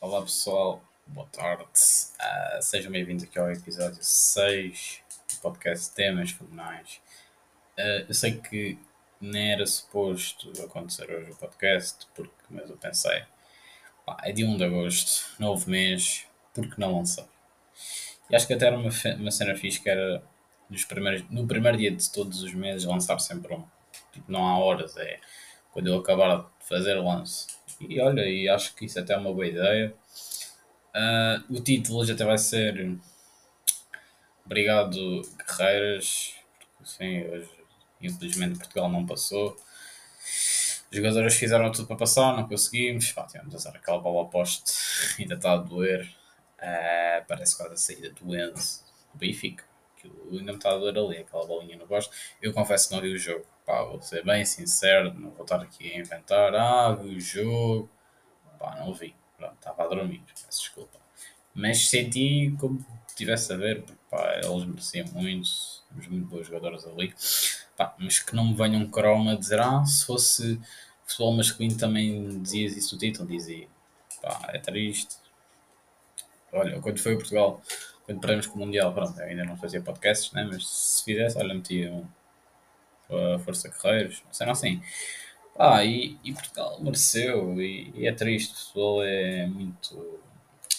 Olá pessoal, boa tarde. Uh, sejam bem-vindos aqui ao episódio 6 do podcast Temas Fenomenais. Uh, eu sei que nem era suposto acontecer hoje o podcast, porque, mas eu pensei, pá, é dia 1 de agosto, novo mês, por que não lançar? E acho que até era uma, uma cena fixe que era nos primeiros, no primeiro dia de todos os meses lançar sempre um. Tipo, não há horas, é quando eu acabar de fazer o lance e olha, e acho que isso até é uma boa ideia. Uh, o título hoje até vai ser Obrigado Guerreiras, sim, hoje infelizmente Portugal não passou. Os jogadores fizeram tudo para passar, não conseguimos. Pá, tivemos a usar aquela bola oposta, ainda está a doer. Uh, parece quase a saída do Enzo, do Benfica. A doer ali, aquela bolinha no gosto. Eu confesso que não vi o jogo pá, vou ser bem sincero, não vou estar aqui a inventar, ah, vi o jogo, pá, não vi, pronto, estava a dormir, peço desculpa. Mas senti como tivesse a ver, pá, eles mereciam muito, temos muito bons jogadores ali, pá, mas que não me venham croma dizer, ah, se fosse futebol masculino também dizias isso do título, dizia, pá, é triste. Olha, quando foi o Portugal, quando perdemos com o Mundial, pronto, ainda não fazia podcasts, né? mas se fizesse, olha, metia um a Força Guerreiros, não assim. Ah, e, e Portugal mereceu, e, e, é triste, o futebol é muito,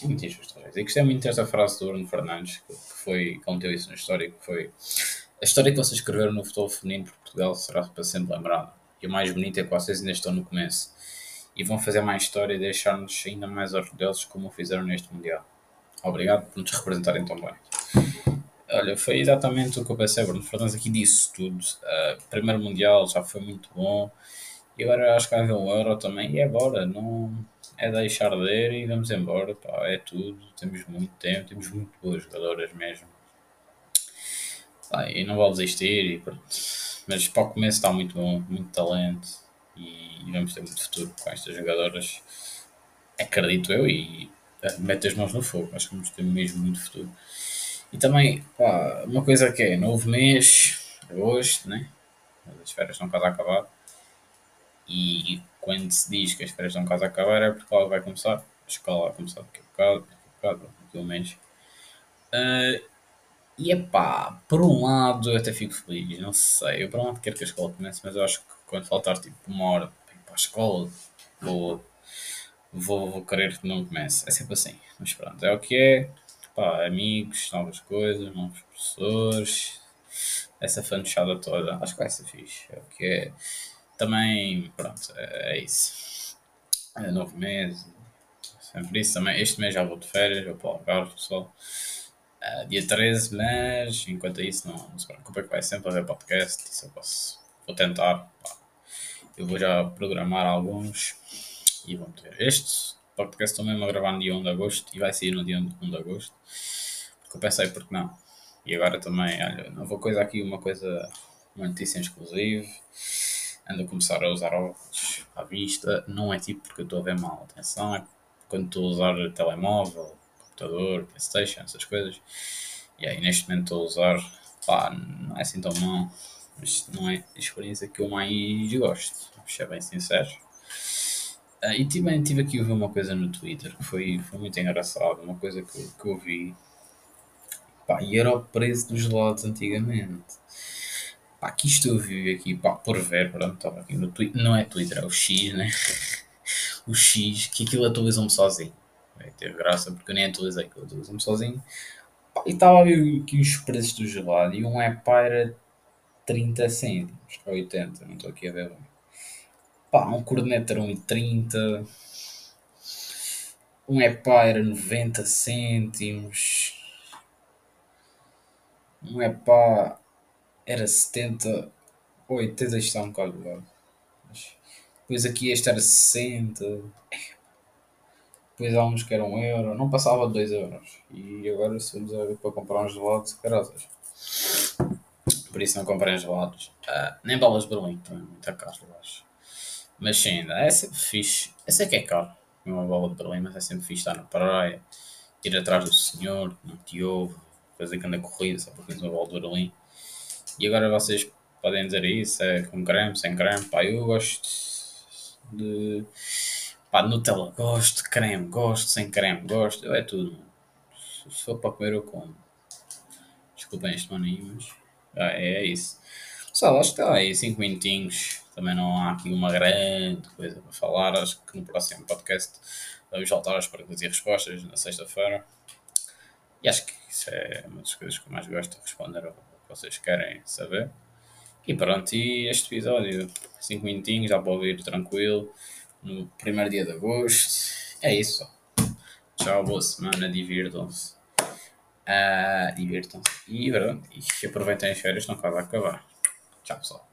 muito injusto. E gostei muito desta frase do Bruno Fernandes, que, foi, meteu isso na história, que foi a história que vocês escreveram no futebol feminino por Portugal será para sempre lembrada. E o mais bonito é que vocês ainda estão no começo. E vão fazer mais história e deixar-nos ainda mais orgulhosos como fizeram neste Mundial. Obrigado por nos representarem tão bem. Olha, foi exatamente o que eu pensei, Bruno Fernandes aqui disse tudo. Uh, primeiro Mundial já foi muito bom. E agora acho que vai haver um Euro também. E é não é deixar de ir e vamos embora. Pá, é tudo. Temos muito tempo, temos muito boas jogadoras mesmo. E não vou desistir. E. Mas para o começo está muito bom, muito talento. E vamos ter muito futuro com estas jogadoras. Acredito eu e meto as mãos no fogo. Acho que vamos ter mesmo muito futuro. E também, pá, uma coisa que é, novo mês, agosto, né? As férias estão quase a acabar. E quando se diz que as férias estão quase a acabar é porque ela vai começar. A escola vai começar daqui a bocado, daqui a bocado, pelo menos. Uh, e é pá, por um lado eu até fico feliz, não sei. Eu por um lado quero que a escola comece, mas eu acho que quando faltar tipo uma hora para ir para a escola, vou, vou, vou querer que não comece. É sempre assim. Mas pronto, é o que é pá, amigos, novas coisas, novos professores, essa fanchada toda. Acho que vai ser fixe. É o que é. Também, pronto, é, é isso. É novo mês. Sempre isso também. Este mês já vou de férias, vou para o Algarve, pessoal. Uh, dia 13, mas enquanto isso, não, não se preocupe que vai sempre haver podcast. Isso eu posso. Vou tentar. Pá. Eu vou já programar alguns e vamos ter este podcast estou mesmo a gravar no dia 1 de agosto e vai sair no dia 1 de agosto. Porque eu pensei, porque não? E agora também, olha, não vou coisa aqui, uma coisa, uma notícia exclusiva. Ando a começar a usar óculos à vista. Não é tipo porque estou a ver mal, atenção, é quando estou a usar telemóvel, computador, Playstation, essas coisas. E aí neste momento estou a usar, pá, não é assim tão mal, mas não é a experiência que eu mais gosto, vou ser bem sincero. Uh, e também tive aqui a ver uma coisa no Twitter que foi, foi muito engraçado, uma coisa que, que eu vi. Pá, e era o preço dos gelados antigamente. Pá, que isto eu vi aqui, pá, por ver, pronto, aqui no Twitter, não é Twitter, é o X, né? o X, que aquilo atualizou-me sozinho. Teve graça porque eu nem atualizei, aquilo atualizou-me sozinho. Pá, e estava a ver aqui os preços do gelado e um é pá era 30 cêntimos, 80, não estou aqui a ver bem. Pá, um corneta era 1,30. Um epá era 90 cêntimos. Um epá era 70. 80 está um bocado lado. Depois aqui este era 60. Depois há uns que eram 1 euro. Não passava de 2 euros. E agora se vamos ver para comprar uns gelados, caras. Por isso não comprei gelados. Uh, nem balas de Berlim, também muito caro, acho. Mas sim, é sempre fixe. Essa é que é caro. É uma bola de Berlim, mas é sempre fixe estar na praia, ir atrás do senhor, não te ouve, fazer anda corrida só porque tens uma bola de Berlim. E agora vocês podem dizer isso, é com creme, sem creme. Pá, eu gosto de. Pá, Nutella gosto, creme gosto, sem creme gosto, eu é tudo. Se for para comer, eu como. Desculpem este maninho, mas ah, é, é isso. Pessoal, acho que está aí 5 minutinhos. Também não há aqui uma grande coisa para falar. Acho que no próximo podcast vamos voltar às perguntas e respostas na sexta-feira. E acho que isso é uma das coisas que eu mais gosto de responder ao que vocês querem saber. E pronto, e este episódio, 5 minutinhos, dá para ouvir tranquilo, no primeiro dia de agosto. É isso. Tchau, boa semana, divirtam-se. Uh, divirtam-se. E e aproveitem as férias, estão quase a acabar. Tchau, pessoal.